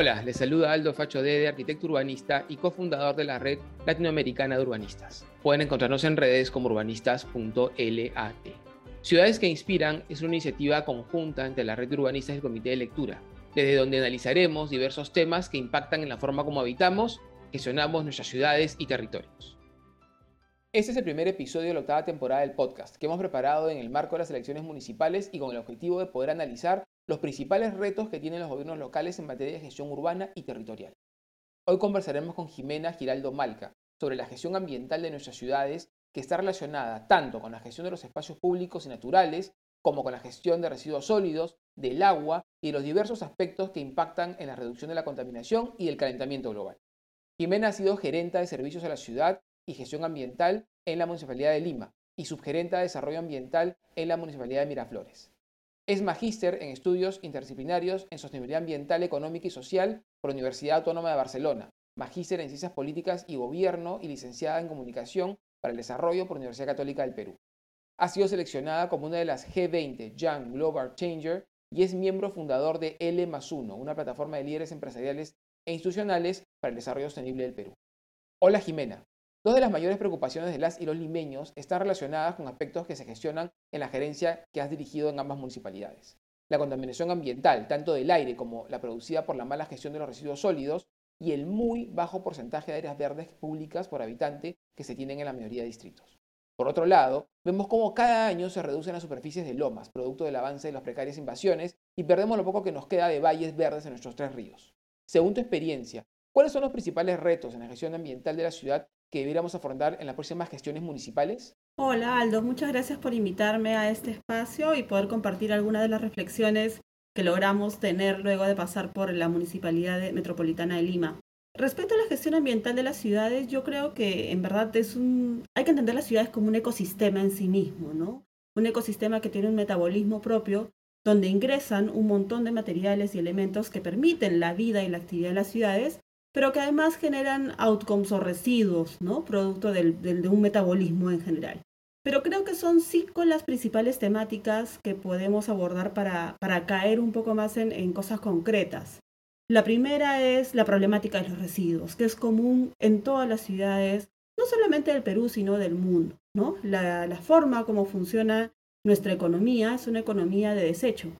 Hola, les saluda Aldo Facho Dede, arquitecto urbanista y cofundador de la red latinoamericana de urbanistas. Pueden encontrarnos en redes como urbanistas.lat. Ciudades que Inspiran es una iniciativa conjunta entre la red de urbanistas y el Comité de Lectura, desde donde analizaremos diversos temas que impactan en la forma como habitamos, gestionamos nuestras ciudades y territorios. Este es el primer episodio de la octava temporada del podcast que hemos preparado en el marco de las elecciones municipales y con el objetivo de poder analizar los principales retos que tienen los gobiernos locales en materia de gestión urbana y territorial. Hoy conversaremos con Jimena Giraldo Malca sobre la gestión ambiental de nuestras ciudades que está relacionada tanto con la gestión de los espacios públicos y naturales como con la gestión de residuos sólidos, del agua y los diversos aspectos que impactan en la reducción de la contaminación y el calentamiento global. Jimena ha sido gerenta de servicios a la ciudad y gestión ambiental en la Municipalidad de Lima y subgerenta de desarrollo ambiental en la Municipalidad de Miraflores. Es magíster en estudios interdisciplinarios en sostenibilidad ambiental, económica y social por la Universidad Autónoma de Barcelona, magíster en ciencias políticas y gobierno y licenciada en comunicación para el desarrollo por la Universidad Católica del Perú. Ha sido seleccionada como una de las G20 Young Global Changer y es miembro fundador de L 1, una plataforma de líderes empresariales e institucionales para el desarrollo sostenible del Perú. Hola Jimena, Dos de las mayores preocupaciones de las y los limeños están relacionadas con aspectos que se gestionan en la gerencia que has dirigido en ambas municipalidades. La contaminación ambiental, tanto del aire como la producida por la mala gestión de los residuos sólidos, y el muy bajo porcentaje de áreas verdes públicas por habitante que se tienen en la mayoría de distritos. Por otro lado, vemos cómo cada año se reducen las superficies de lomas, producto del avance de las precarias invasiones, y perdemos lo poco que nos queda de valles verdes en nuestros tres ríos. Según tu experiencia, ¿cuáles son los principales retos en la gestión ambiental de la ciudad que debiéramos afrontar en las próximas gestiones municipales? Hola Aldo, muchas gracias por invitarme a este espacio y poder compartir algunas de las reflexiones que logramos tener luego de pasar por la Municipalidad Metropolitana de Lima. Respecto a la gestión ambiental de las ciudades, yo creo que en verdad hay que entender las ciudades como un ecosistema en sí mismo, ¿no? Un ecosistema que tiene un metabolismo propio donde ingresan un montón de materiales y elementos que permiten la vida y la actividad de las ciudades pero que además generan outcomes o residuos, ¿no? Producto de un metabolismo en general. Pero creo que son cinco las principales temáticas que podemos abordar para, para caer un poco más en, en, cosas concretas. La primera es la problemática de los residuos, que es común en todas las ciudades, no solamente del Perú, sino del mundo. ¿no? La, la forma como funciona nuestra economía es una economía de desecho.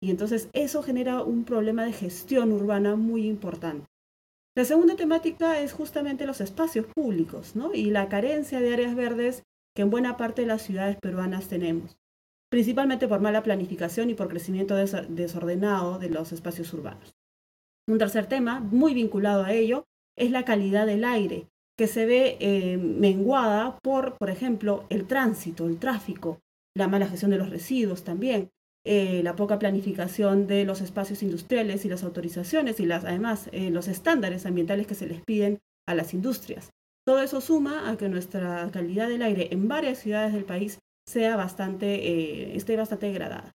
Y entonces eso genera un problema de gestión urbana muy importante. La segunda temática es justamente los espacios públicos ¿no? y la carencia de áreas verdes que en buena parte de las ciudades peruanas tenemos, principalmente por mala planificación y por crecimiento desordenado de los espacios urbanos. Un tercer tema, muy vinculado a ello, es la calidad del aire, que se ve eh, menguada por, por ejemplo, el tránsito, el tráfico, la mala gestión de los residuos también, eh, la poca planificación de los espacios industriales y las autorizaciones y las, además eh, los estándares ambientales que se les piden a las industrias. Todo eso suma a que nuestra calidad del aire en varias ciudades del país sea bastante, eh, esté bastante degradada.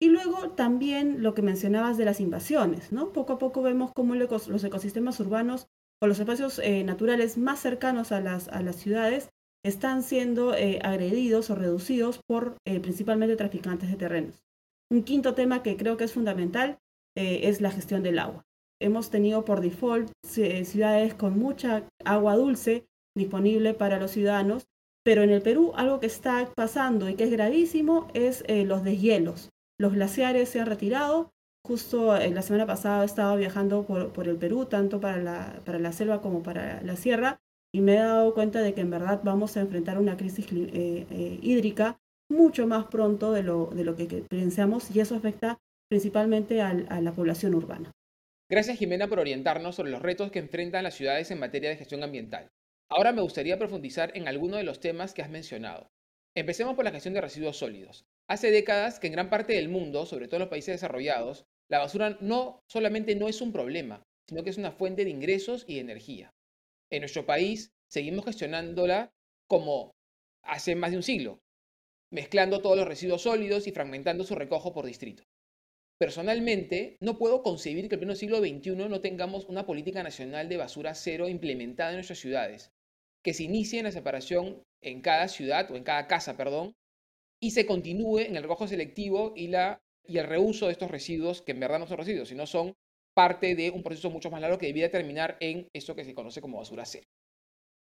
Y luego también lo que mencionabas de las invasiones, ¿no? Poco a poco vemos cómo los ecosistemas urbanos o los espacios naturales más cercanos a las, a las ciudades están siendo agredidos o reducidos por principalmente traficantes de terrenos. Un quinto tema que creo que es fundamental eh, es la gestión del agua. Hemos tenido por default ciudades con mucha agua dulce disponible para los ciudadanos, pero en el Perú algo que está pasando y que es gravísimo es eh, los deshielos. Los glaciares se han retirado. Justo eh, la semana pasada he estado viajando por, el Perú, tanto para la selva como para la sierra, y me he dado cuenta de que en verdad vamos a enfrentar una crisis hídrica mucho más pronto de lo, de lo que pensamos y eso afecta principalmente a, la población urbana. Gracias Jimena por orientarnos sobre los retos que enfrentan las ciudades en materia de gestión ambiental. Ahora me gustaría profundizar en alguno de los temas que has mencionado. Empecemos por la gestión de residuos sólidos. Hace décadas que en gran parte del mundo, sobre todo en los países desarrollados, la basura no solamente no es un problema, sino que es una fuente de ingresos y de energía. En nuestro país seguimos gestionándola como hace más de un siglo, mezclando todos los residuos sólidos y fragmentando su recojo por distrito. Personalmente, no puedo concebir que en pleno siglo XXI no tengamos una política nacional de basura cero implementada en nuestras ciudades, que se inicie en la separación en cada ciudad o en cada casa, perdón, y se continúe en el recojo selectivo y, la, y el reuso de estos residuos, que en verdad no son residuos, sino son parte de un proceso mucho más largo que debiera terminar en eso que se conoce como basura cero.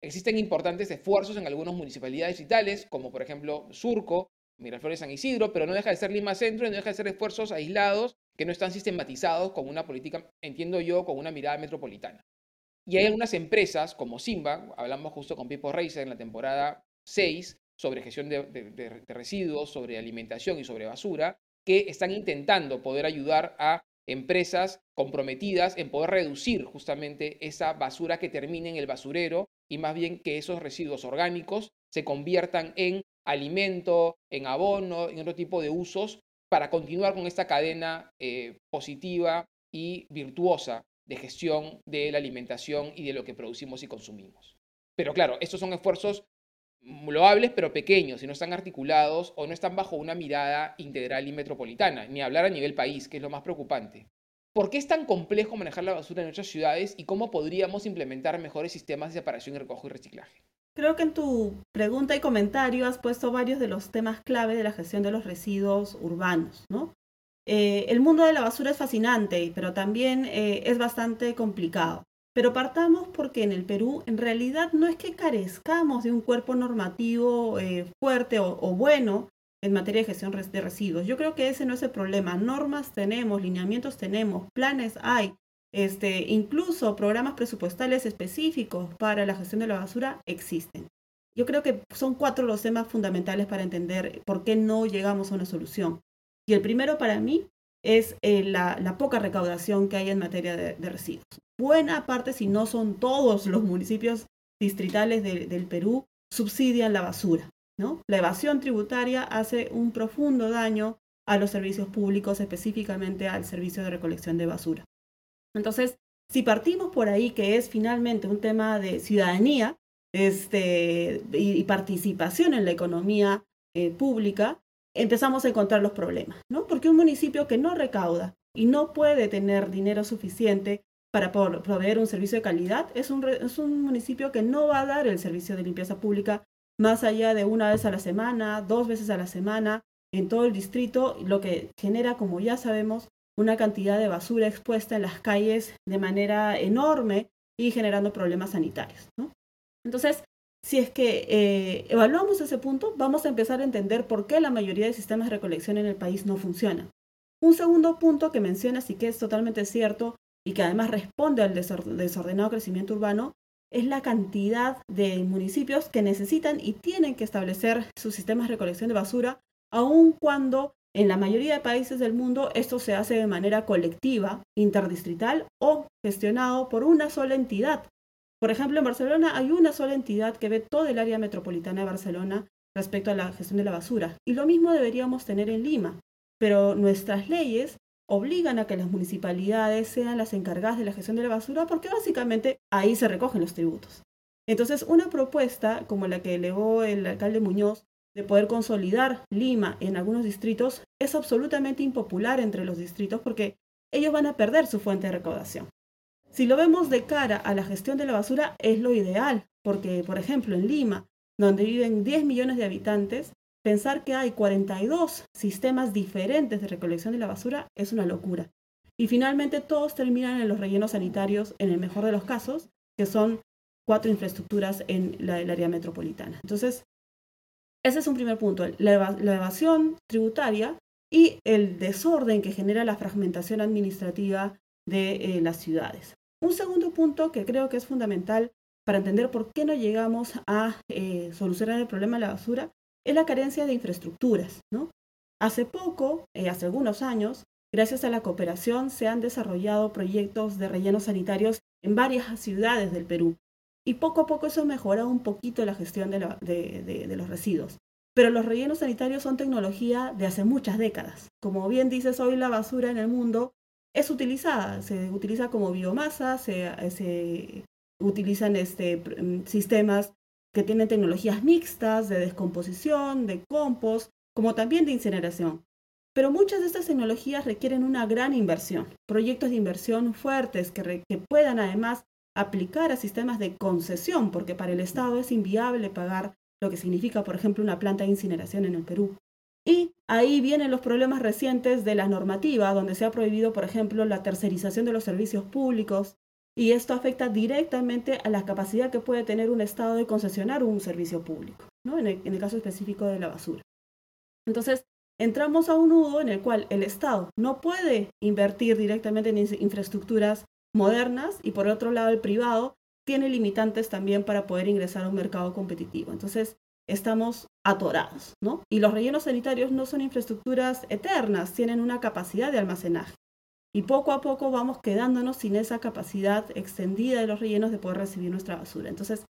Existen importantes esfuerzos en algunas municipalidades vitales, como por ejemplo Surco, Miraflores, San Isidro, pero no deja de ser Lima Centro y no deja de ser esfuerzos aislados que no están sistematizados con una política, entiendo yo, con una mirada metropolitana. Y hay algunas empresas como Simba, hablamos justo con Pipo Reiser en la temporada 6 sobre gestión de, residuos, sobre alimentación y sobre basura, que están intentando poder ayudar a empresas comprometidas en poder reducir justamente esa basura que termine en el basurero y más bien que esos residuos orgánicos se conviertan en alimento, en abono, en otro tipo de usos para continuar con esta cadena eh, positiva y virtuosa de gestión de la alimentación y de lo que producimos y consumimos. Pero claro, estos son esfuerzos loables pero pequeños y no están articulados o no están bajo una mirada integral y metropolitana, ni hablar a nivel país, que es lo más preocupante. ¿Por qué es tan complejo manejar la basura en nuestras ciudades y cómo podríamos implementar mejores sistemas de separación y recojo y reciclaje? Creo que en tu pregunta y comentario has puesto varios de los temas clave de la gestión de los residuos urbanos, ¿no? Eh, el mundo de la basura es fascinante, pero también eh, es bastante complicado. Pero partamos porque en el Perú en realidad no es que carezcamos de un cuerpo normativo eh, fuerte o, bueno en materia de gestión de residuos. Yo creo que ese no es el problema. Normas tenemos, lineamientos tenemos, planes hay, este, incluso programas presupuestales específicos para la gestión de la basura existen. Yo creo que son cuatro los temas fundamentales para entender por qué no llegamos a una solución. Y el primero para mí es eh, la, poca recaudación que hay en materia de, residuos. Buena parte, si no son todos los municipios distritales del Perú, subsidian la basura. La evasión tributaria hace un profundo daño a los servicios públicos, específicamente al servicio de recolección de basura. Entonces, si partimos por ahí, que es finalmente un tema de ciudadanía este, y, participación en la economía eh, pública, empezamos a encontrar los problemas, ¿no? Porque un municipio que no recauda y no puede tener dinero suficiente para proveer un servicio de calidad, es un municipio que no va a dar el servicio de limpieza pública más allá de una vez a la semana, dos veces a la semana, en todo el distrito, lo que genera, como ya sabemos, una cantidad de basura expuesta en las calles de manera enorme y generando problemas sanitarios. Entonces, si es que eh, evaluamos ese punto, vamos a empezar a entender por qué la mayoría de sistemas de recolección en el país no funcionan. Un segundo punto que mencionas y que es totalmente cierto y que además responde al desordenado crecimiento urbano es la cantidad de municipios que necesitan y tienen que establecer sus sistemas de recolección de basura, aun cuando en la mayoría de países del mundo esto se hace de manera colectiva, interdistrital o gestionado por una sola entidad, por ejemplo, en Barcelona hay una sola entidad que ve todo el área metropolitana de Barcelona respecto a la gestión de la basura. Y lo mismo deberíamos tener en Lima. Pero nuestras leyes obligan a que las municipalidades sean las encargadas de la gestión de la basura porque básicamente ahí se recogen los tributos. Entonces, una propuesta como la que elevó el alcalde Muñoz de poder consolidar Lima en algunos distritos es absolutamente impopular entre los distritos porque ellos van a perder su fuente de recaudación. Si lo vemos de cara a la gestión de la basura, es lo ideal, porque, por ejemplo, en Lima, donde viven 10 millones de habitantes, pensar que hay 42 sistemas diferentes de recolección de la basura es una locura. Y finalmente todos terminan en los rellenos sanitarios, en el mejor de los casos, que son cuatro infraestructuras en el área metropolitana. Entonces, ese es un primer punto, la, evasión tributaria y el desorden que genera la fragmentación administrativa de eh, las ciudades. Un segundo punto que creo que es fundamental para entender por qué no llegamos a eh, solucionar el problema de la basura es la carencia de infraestructuras. ¿no? Hace poco, eh, hace algunos años, gracias a la cooperación se han desarrollado proyectos de rellenos sanitarios en varias ciudades del Perú. Y poco a poco eso ha mejorado un poquito la gestión de los residuos. Pero los rellenos sanitarios son tecnología de hace muchas décadas. Como bien dices, hoy la basura en el mundo es utilizada, se utiliza como biomasa, se, utilizan este, mm, sistemas que tienen tecnologías mixtas de descomposición, de compost, como también de incineración. Pero muchas de estas tecnologías requieren una gran inversión, proyectos de inversión fuertes que, puedan además aplicar a sistemas de concesión, porque para el Estado es inviable pagar lo que significa, por ejemplo, una planta de incineración en el Perú. Y ahí vienen los problemas recientes de la normativa, donde se ha prohibido, por ejemplo, la tercerización de los servicios públicos, y esto afecta directamente a la capacidad que puede tener un Estado de concesionar un servicio público, ¿no? en, el, caso específico de la basura. Entonces, entramos a un nudo en el cual el Estado no puede invertir directamente en infraestructuras modernas y por otro lado el privado tiene limitantes también para poder ingresar a un mercado competitivo. Entonces, estamos atorados, ¿no? Y los rellenos sanitarios no son infraestructuras eternas, tienen una capacidad de almacenaje. Y poco a poco vamos quedándonos sin esa capacidad extendida de los rellenos de poder recibir nuestra basura. Entonces,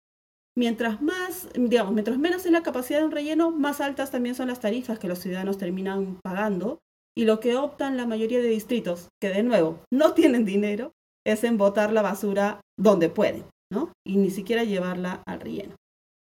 mientras más, digamos, mientras menos es la capacidad de un relleno, más altas también son las tarifas que los ciudadanos terminan pagando. Y lo que optan la mayoría de distritos, que de nuevo no tienen dinero, es en botar la basura donde pueden, ¿no? Y ni siquiera llevarla al relleno.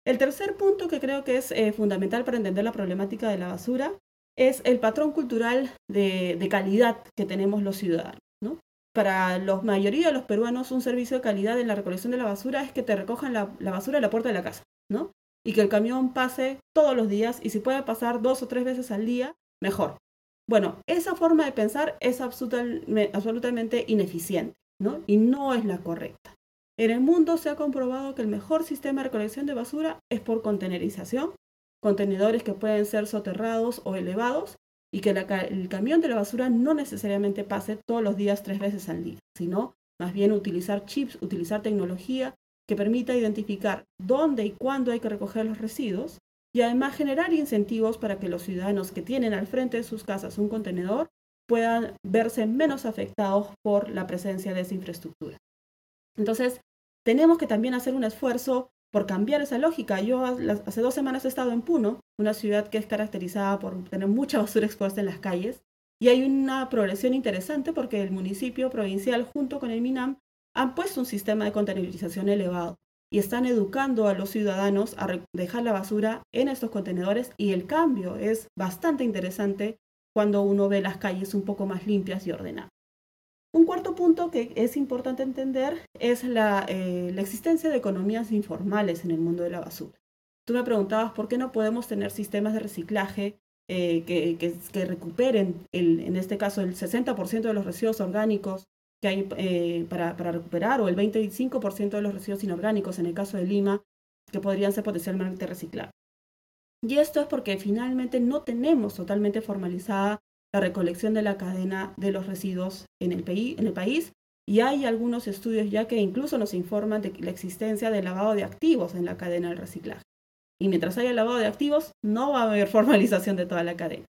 El tercer punto que creo que es eh, fundamental para entender la problemática de la basura es el patrón cultural de, calidad que tenemos los ciudadanos. ¿no? Para la mayoría de los peruanos, un servicio de calidad en la recolección de la basura es que te recojan la, basura a la puerta de la casa, ¿no? Y que el camión pase todos los días y si puede pasar dos o tres veces al día, mejor. Bueno, esa forma de pensar es absolutamente ineficiente, ¿no? Y no es la correcta. En el mundo se ha comprobado que el mejor sistema de recolección de basura es por contenerización contenedores que pueden ser soterrados o elevados y que el camión de la basura no necesariamente pase todos los días tres veces al día, sino más bien utilizar chips, utilizar tecnología que permita identificar dónde y cuándo hay que recoger los residuos y además generar incentivos para que los ciudadanos que tienen al frente de sus casas un contenedor puedan verse menos afectados por la presencia de esa infraestructura. Entonces, tenemos que también hacer un esfuerzo por cambiar esa lógica. Yo hace dos semanas he estado en Puno, una ciudad que es caracterizada por tener mucha basura expuesta en las calles, y hay una progresión interesante porque el municipio provincial junto con el MINAM han puesto un sistema de contenerización elevado y están educando a los ciudadanos a dejar la basura en estos contenedores y el cambio es bastante interesante cuando uno ve las calles un poco más limpias y ordenadas. Un cuarto punto que es importante entender es la, eh, existencia de economías informales en el mundo de la basura. Tú me preguntabas por qué no podemos tener sistemas de reciclaje eh, que, recuperen, en este caso, el 60% de los residuos orgánicos que hay eh, para, para, recuperar o el 25% de los residuos inorgánicos en el caso de Lima que podrían ser potencialmente reciclados. Y esto es porque finalmente no tenemos totalmente formalizada la recolección de la cadena de los residuos en el, en el país y hay algunos estudios ya que incluso nos informan de la existencia de lavado de activos en la cadena del reciclaje. Y mientras haya lavado de activos, no va a haber formalización de toda la cadena.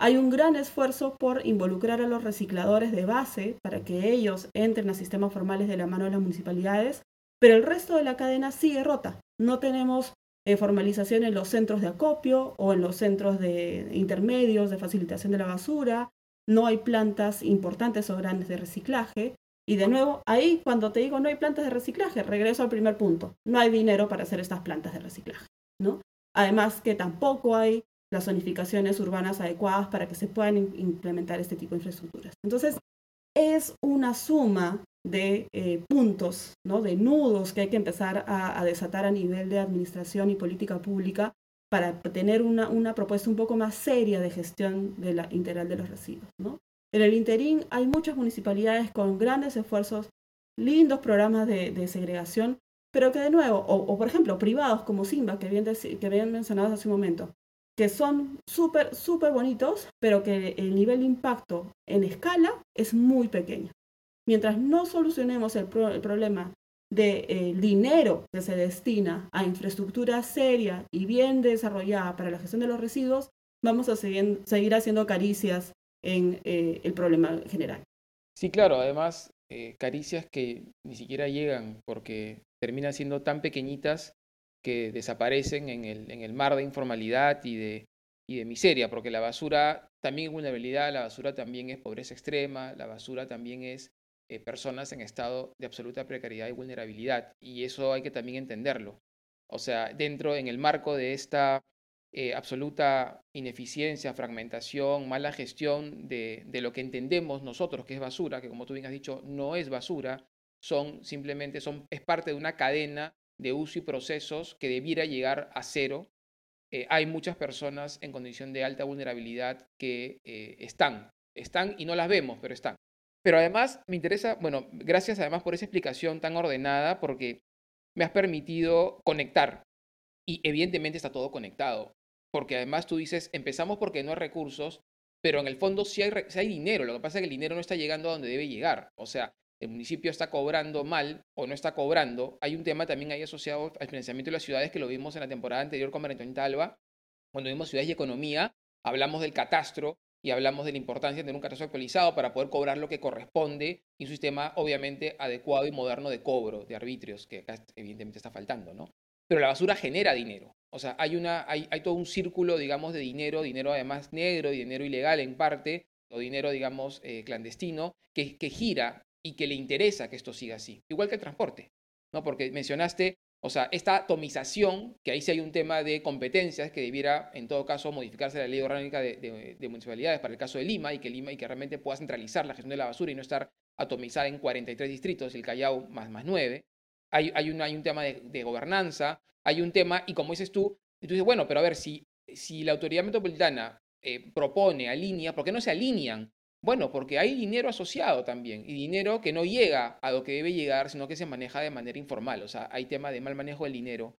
Hay un gran esfuerzo por involucrar a los recicladores de base para que ellos entren a sistemas formales de la mano de las municipalidades, pero el resto de la cadena sigue rota. No tenemos eh, formalización en los centros de acopio o en los centros de intermedios de facilitación de la basura, no hay plantas importantes o grandes de reciclaje. Y de nuevo, ahí cuando te digo no hay plantas de reciclaje, regreso al primer punto, no hay dinero para hacer estas plantas de reciclaje. ¿no? Además que tampoco hay las zonificaciones urbanas adecuadas para que se puedan implementar este tipo de infraestructuras. Entonces, es una suma de eh, puntos, ¿no? de nudos que hay que empezar a, desatar a nivel de administración y política pública para tener una, una, propuesta un poco más seria de gestión de la integral de los residuos. ¿no? En el interín hay muchas municipalidades con grandes esfuerzos, lindos programas de, segregación, pero que de nuevo, o, por ejemplo, privados como Simba, que bien, que bien mencionado hace un momento, que son súper, súper bonitos, pero que el nivel de impacto en escala es muy pequeño. Mientras no solucionemos el, problema del de, dinero que se destina a infraestructura seria y bien desarrollada para la gestión de los residuos, vamos a seguir, seguir haciendo caricias en eh, el problema general. Sí, claro, además eh, caricias que ni siquiera llegan porque terminan siendo tan pequeñitas que desaparecen en el, en el mar de informalidad y de, y de miseria, porque la basura también es vulnerabilidad, la basura también es pobreza extrema, la basura también es eh, personas en estado de absoluta precariedad y vulnerabilidad. Y eso hay que también entenderlo. O sea, dentro, en el marco de esta eh, absoluta ineficiencia, fragmentación, mala gestión de, de, lo que entendemos nosotros que es basura, que como tú bien has dicho, no es basura, son simplemente, son, es parte de una cadena de uso y procesos que debiera llegar a cero eh, hay muchas personas en condición de alta vulnerabilidad que están, están y no las vemos, pero están. Pero además me interesa, bueno, gracias además por esa explicación tan ordenada, porque me has permitido conectar. Y evidentemente está todo conectado, porque además tú dices, empezamos porque no hay recursos, pero en el fondo sí hay, sí hay dinero, lo que pasa es que el dinero no está llegando a donde debe llegar. O sea, el municipio está cobrando mal o no está cobrando. Hay un tema también ahí asociado al financiamiento de las ciudades que lo vimos en la temporada anterior con María Talva, cuando vimos ciudades y economía, hablamos del catastro y hablamos de la importancia de tener un catastro actualizado para poder cobrar lo que corresponde y un sistema obviamente adecuado y moderno de cobro de arbitrios, que acá evidentemente está faltando, ¿no? Pero la basura genera dinero. O sea, hay, una, hay, hay todo un círculo, digamos, de dinero, dinero además negro, dinero ilegal en parte, o dinero, digamos, eh, clandestino, que, que gira y que le interesa que esto siga así. Igual que el transporte, ¿no? Porque mencionaste o sea, esta atomización, que ahí sí hay un tema de competencias que debiera, en todo caso, modificarse la ley orgánica de, municipalidades para el caso de Lima y que Lima y que realmente pueda centralizar la gestión de la basura y no estar atomizada en 43 distritos, el Callao más, más 9. Hay, hay, un, hay un tema de, gobernanza, hay un tema, y como dices tú, tú dices, bueno, pero a ver, si, si la autoridad metropolitana eh, propone, alinea, ¿por qué no se alinean bueno, porque hay dinero asociado también y dinero que no llega a lo que debe llegar, sino que se maneja de manera informal. O sea, hay tema de mal manejo del dinero.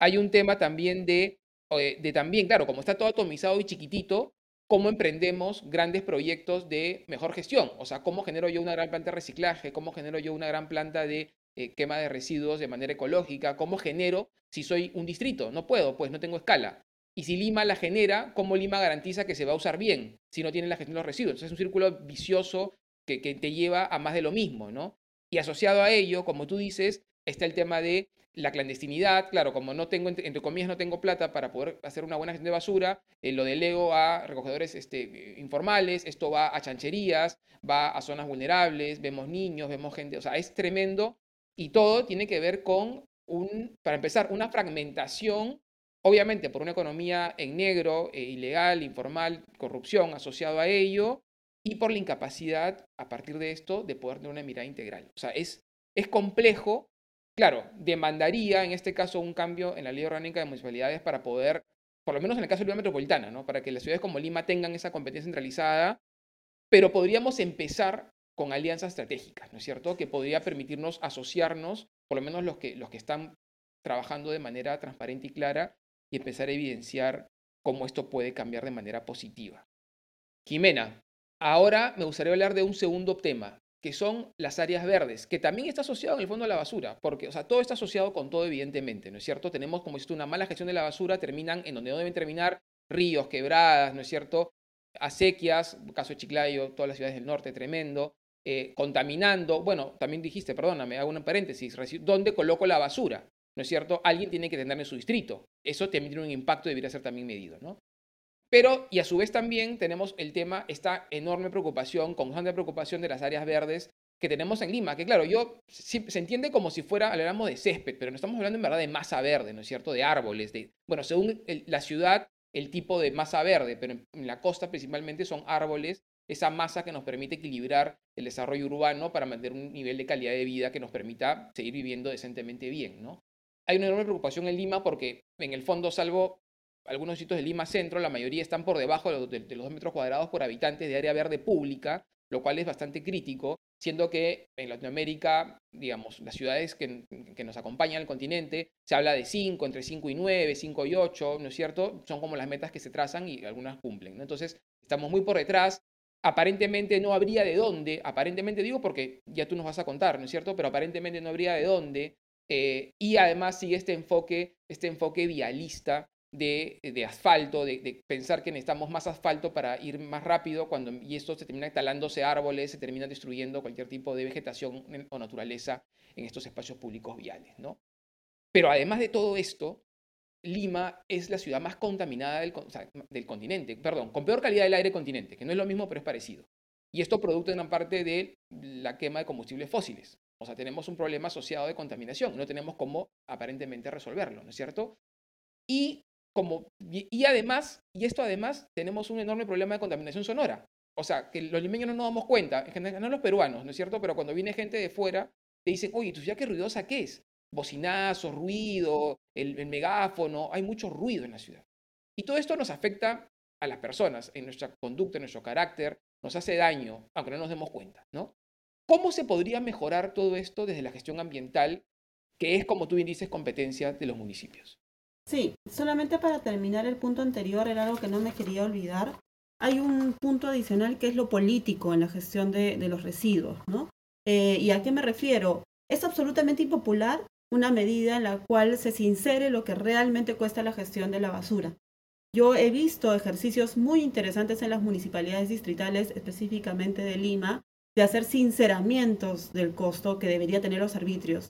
Hay un tema también de, eh, de también, claro, como está todo atomizado y chiquitito, cómo emprendemos grandes proyectos de mejor gestión. O sea, cómo genero yo una gran planta de reciclaje, cómo genero yo una gran planta de eh, quema de residuos de manera ecológica, cómo genero si soy un distrito. No puedo, pues no tengo escala. Y si Lima la genera, ¿cómo Lima garantiza que se va a usar bien si no tiene la gestión de los residuos? Entonces es un círculo vicioso que, te lleva a más de lo mismo, ¿no? Y asociado a ello, como tú dices, está el tema de la clandestinidad. Claro, como no tengo, entre, comillas, no tengo plata para poder hacer una buena gestión de basura, eh, lo delego a recogedores este, informales, esto va a chancherías, va a zonas vulnerables, vemos niños, vemos gente, o sea, es tremendo y todo tiene que ver con, un, para empezar, una fragmentación Obviamente por una economía en negro, eh, ilegal, informal, corrupción asociado a ello, y por la incapacidad a partir de esto de poder tener una mirada integral. O sea, es, es complejo, claro, demandaría en este caso un cambio en la ley orgánica de municipalidades para poder, por lo menos en el caso de Lima Metropolitana, ¿no? para que las ciudades como Lima tengan esa competencia centralizada, pero podríamos empezar con alianzas estratégicas, ¿no es cierto? Que podría permitirnos asociarnos, por lo menos los que, los que están trabajando de manera transparente y clara, y empezar a evidenciar cómo esto puede cambiar de manera positiva. Jimena, ahora me gustaría hablar de un segundo tema, que son las áreas verdes, que también está asociado en el fondo a la basura, porque, o sea, todo está asociado con todo, evidentemente, ¿no es cierto? Tenemos, como dices una mala gestión de la basura, terminan en donde no deben terminar ríos, quebradas, ¿no es cierto? Acequias, caso de Chiclayo, todas las ciudades del norte, tremendo, eh, contaminando, bueno, también dijiste, perdóname, hago un paréntesis, ¿dónde coloco la basura? ¿No es cierto? Alguien tiene que tener en su distrito. Eso también tiene un impacto y debería ser también medido, ¿no? Pero, y a su vez también tenemos el tema, esta enorme preocupación, constante preocupación de las áreas verdes que tenemos en Lima, que claro, yo se entiende como si fuera, hablamos de césped, pero no estamos hablando en verdad de masa verde, ¿no es cierto? De árboles, de, bueno, según la ciudad, el tipo de masa verde, pero en la costa principalmente son árboles, esa masa que nos permite equilibrar el desarrollo urbano para mantener un nivel de calidad de vida que nos permita seguir viviendo decentemente bien, ¿no? Hay una enorme preocupación en Lima porque, en el fondo, salvo algunos sitios de Lima Centro, la mayoría están por debajo de los, de, los 2 metros cuadrados por habitantes de área verde pública, lo cual es bastante crítico, siendo que en Latinoamérica, digamos, las ciudades que, que, nos acompañan al continente, se habla de 5, entre 5 y 9, 5 y 8, ¿no es cierto? Son como las metas que se trazan y algunas cumplen, ¿no? Entonces, estamos muy por detrás. Aparentemente no habría de dónde, aparentemente digo porque ya tú nos vas a contar, ¿no es cierto? Pero aparentemente no habría de dónde eh, y además sigue este enfoque, este enfoque vialista de, de asfalto, de, pensar que necesitamos más asfalto para ir más rápido, cuando, y esto se termina talándose árboles, se termina destruyendo cualquier tipo de vegetación o naturaleza en estos espacios públicos viales. ¿no? Pero además de todo esto, Lima es la ciudad más contaminada del, del continente, perdón, con peor calidad del aire continente, que no es lo mismo, pero es parecido. Y esto producto en gran parte de la quema de combustibles fósiles. O sea, tenemos un problema asociado de contaminación, no tenemos cómo aparentemente resolverlo, ¿no es cierto? Y, como, y además, y esto además, tenemos un enorme problema de contaminación sonora. O sea, que los limeños no nos damos cuenta, en general no los peruanos, ¿no es cierto? Pero cuando viene gente de fuera, te dicen, oye, ¿tú ya qué ruidosa qué es? Bocinazos, ruido, el, el megáfono, hay mucho ruido en la ciudad. Y todo esto nos afecta a las personas, en nuestra conducta, en nuestro carácter, nos hace daño, aunque no nos demos cuenta, ¿no? ¿Cómo se podría mejorar todo esto desde la gestión ambiental, que es, como tú bien dices, competencia de los municipios? Sí, solamente para terminar el punto anterior, era algo que no me quería olvidar. Hay un punto adicional que es lo político en la gestión de, los residuos, ¿no? Eh, ¿Y a qué me refiero? Es absolutamente impopular una medida en la cual se sincere lo que realmente cuesta la gestión de la basura. Yo he visto ejercicios muy interesantes en las municipalidades distritales, específicamente de Lima, de hacer sinceramientos del costo que debería tener los arbitrios.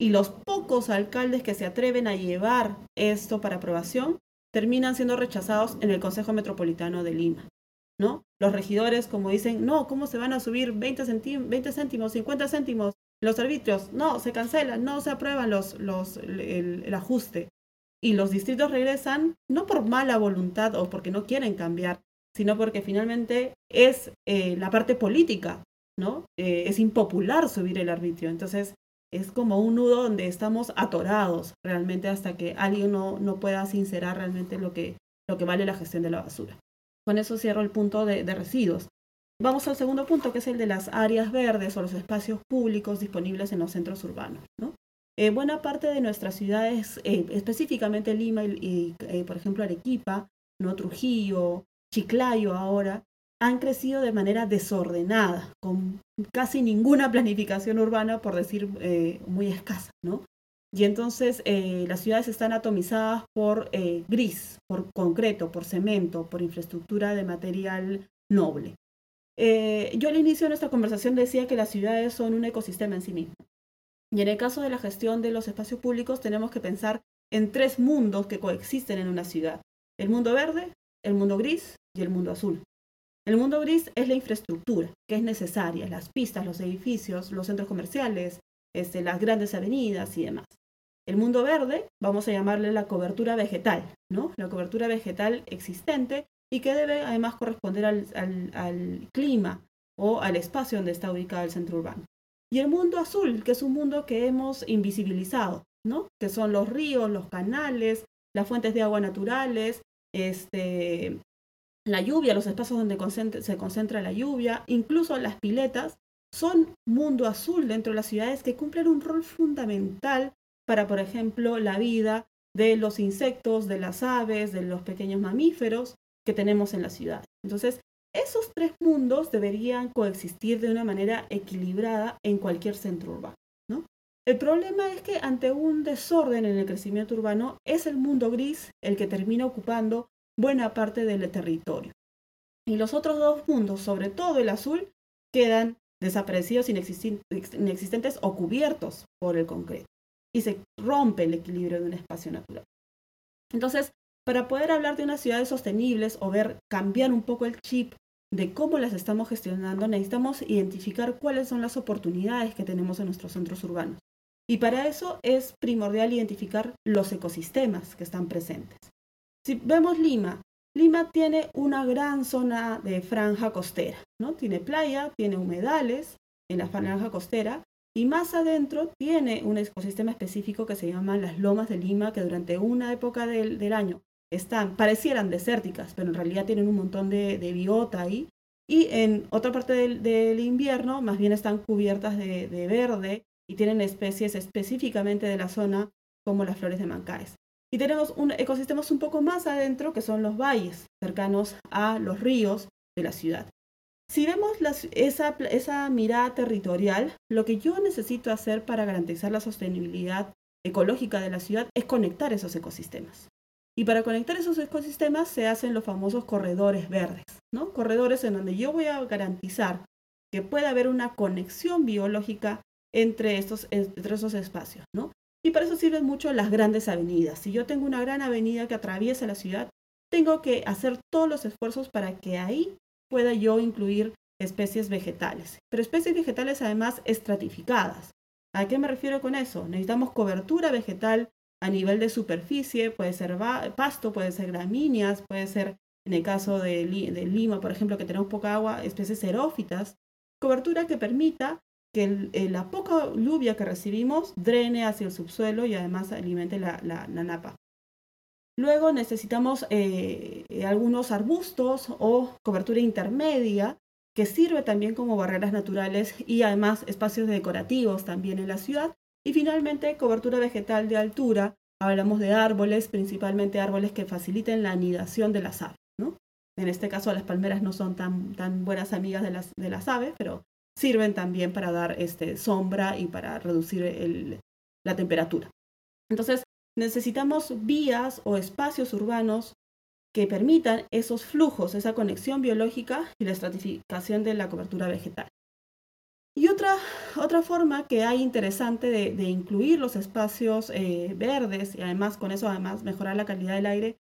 Y los pocos alcaldes que se atreven a llevar esto para aprobación terminan siendo rechazados en el Consejo Metropolitano de Lima. ¿no? Los regidores, como dicen, no, ¿cómo se van a subir 20, céntimos, 50 céntimos los arbitrios? No, se cancelan, no se aprueban los, los, el, ajuste. Y los distritos regresan no por mala voluntad o porque no quieren cambiar, sino porque finalmente es eh, la parte política, ¿no? Eh, es impopular subir el arbitrio. Entonces, es como un nudo donde estamos atorados realmente hasta que alguien no, no pueda sincerar realmente lo que, lo que vale la gestión de la basura. Con eso cierro el punto de, residuos. Vamos al segundo punto, que es el de las áreas verdes o los espacios públicos disponibles en los centros urbanos. ¿no? Eh, buena parte de nuestras ciudades, eh, específicamente Lima y, eh, por ejemplo Arequipa, ¿no? Trujillo, Chiclayo ahora, han crecido de manera desordenada, con casi ninguna planificación urbana, por decir eh, muy escasa, ¿no? Y entonces eh, las ciudades están atomizadas por eh, gris, por concreto, por cemento, por infraestructura de material noble. yo al inicio de nuestra conversación decía que las ciudades son un ecosistema en sí mismo. Y en el caso de la gestión de los espacios públicos tenemos que pensar en tres mundos que coexisten en una ciudad. El mundo verde, el mundo gris y el mundo azul. El mundo gris es la infraestructura que es necesaria, las pistas, los edificios, los centros comerciales, este, las grandes avenidas y demás. El mundo verde, vamos a llamarle la cobertura vegetal, ¿no? La cobertura vegetal existente y que debe además corresponder al, al clima o al espacio donde está ubicado el centro urbano. Y el mundo azul, que es un mundo que hemos invisibilizado, ¿no? Que son los ríos, los canales, las fuentes de agua naturales, este, la lluvia, los espacios donde se concentra la lluvia, incluso las piletas, son mundo azul dentro de las ciudades que cumplen un rol fundamental para, por ejemplo, la vida de los insectos, de las aves, de los pequeños mamíferos que tenemos en la ciudad. Entonces, esos tres mundos deberían coexistir de una manera equilibrada en cualquier centro urbano. ¿no? El problema es que ante un desorden en el crecimiento urbano es el mundo gris el que termina ocupando buena parte del territorio. Y los otros dos mundos, sobre todo el azul, quedan desaparecidos, inexistentes o cubiertos por el concreto. Y se rompe el equilibrio de un espacio natural. Entonces, para poder hablar de unas ciudades sostenibles o ver cambiar un poco el chip de cómo las estamos gestionando, necesitamos identificar cuáles son las oportunidades que tenemos en nuestros centros urbanos. Y para eso es primordial identificar los ecosistemas que están presentes. Si vemos Lima, Lima tiene una gran zona de franja costera, ¿no? Tiene playa, tiene humedales en la franja costera y más adentro tiene un ecosistema específico que se llama las lomas de Lima, que durante una época del, año están, parecieran desérticas, pero en realidad tienen un montón de, biota ahí. Y en otra parte del, invierno, más bien están cubiertas de, de, verde y tienen especies específicamente de la zona, como las flores de Mancaes. Y tenemos ecosistemas un poco más adentro, que son los valles, cercanos a los ríos de la ciudad. Si vemos esa, mirada territorial, lo que yo necesito hacer para garantizar la sostenibilidad ecológica de la ciudad es conectar esos ecosistemas. Y para conectar esos ecosistemas se hacen los famosos corredores verdes, ¿no? Corredores en donde yo voy a garantizar que pueda haber una conexión biológica entre esos espacios. Y para eso sirven mucho las grandes avenidas. Si yo tengo una gran avenida que atraviesa la ciudad, tengo que hacer todos los esfuerzos para que ahí pueda yo incluir especies vegetales. Pero especies vegetales además estratificadas. ¿A qué me refiero con eso? Necesitamos cobertura vegetal a nivel de superficie, puede ser pasto, puede ser gramíneas, puede ser, en el caso de, de Lima, por ejemplo, que tenemos poca agua, especies xerófitas. Cobertura que permita que eh, la poca lluvia que recibimos drene hacia el subsuelo y además alimente la, la, napa. Luego necesitamos algunos arbustos o cobertura intermedia que sirve también como barreras naturales y además espacios decorativos también en la ciudad. Y finalmente, cobertura vegetal de altura. Hablamos de árboles, principalmente árboles que faciliten la anidación de las aves. ¿no? En este caso, las palmeras no son tan, tan buenas amigas de las, de las aves, pero sirven también para dar este, sombra y para reducir la temperatura. Entonces, necesitamos vías o espacios urbanos que permitan esos flujos, esa conexión biológica y la estratificación de la cobertura vegetal. Y otra, otra forma que hay interesante de, incluir los espacios eh, verdes y además con eso además mejorar la calidad del aire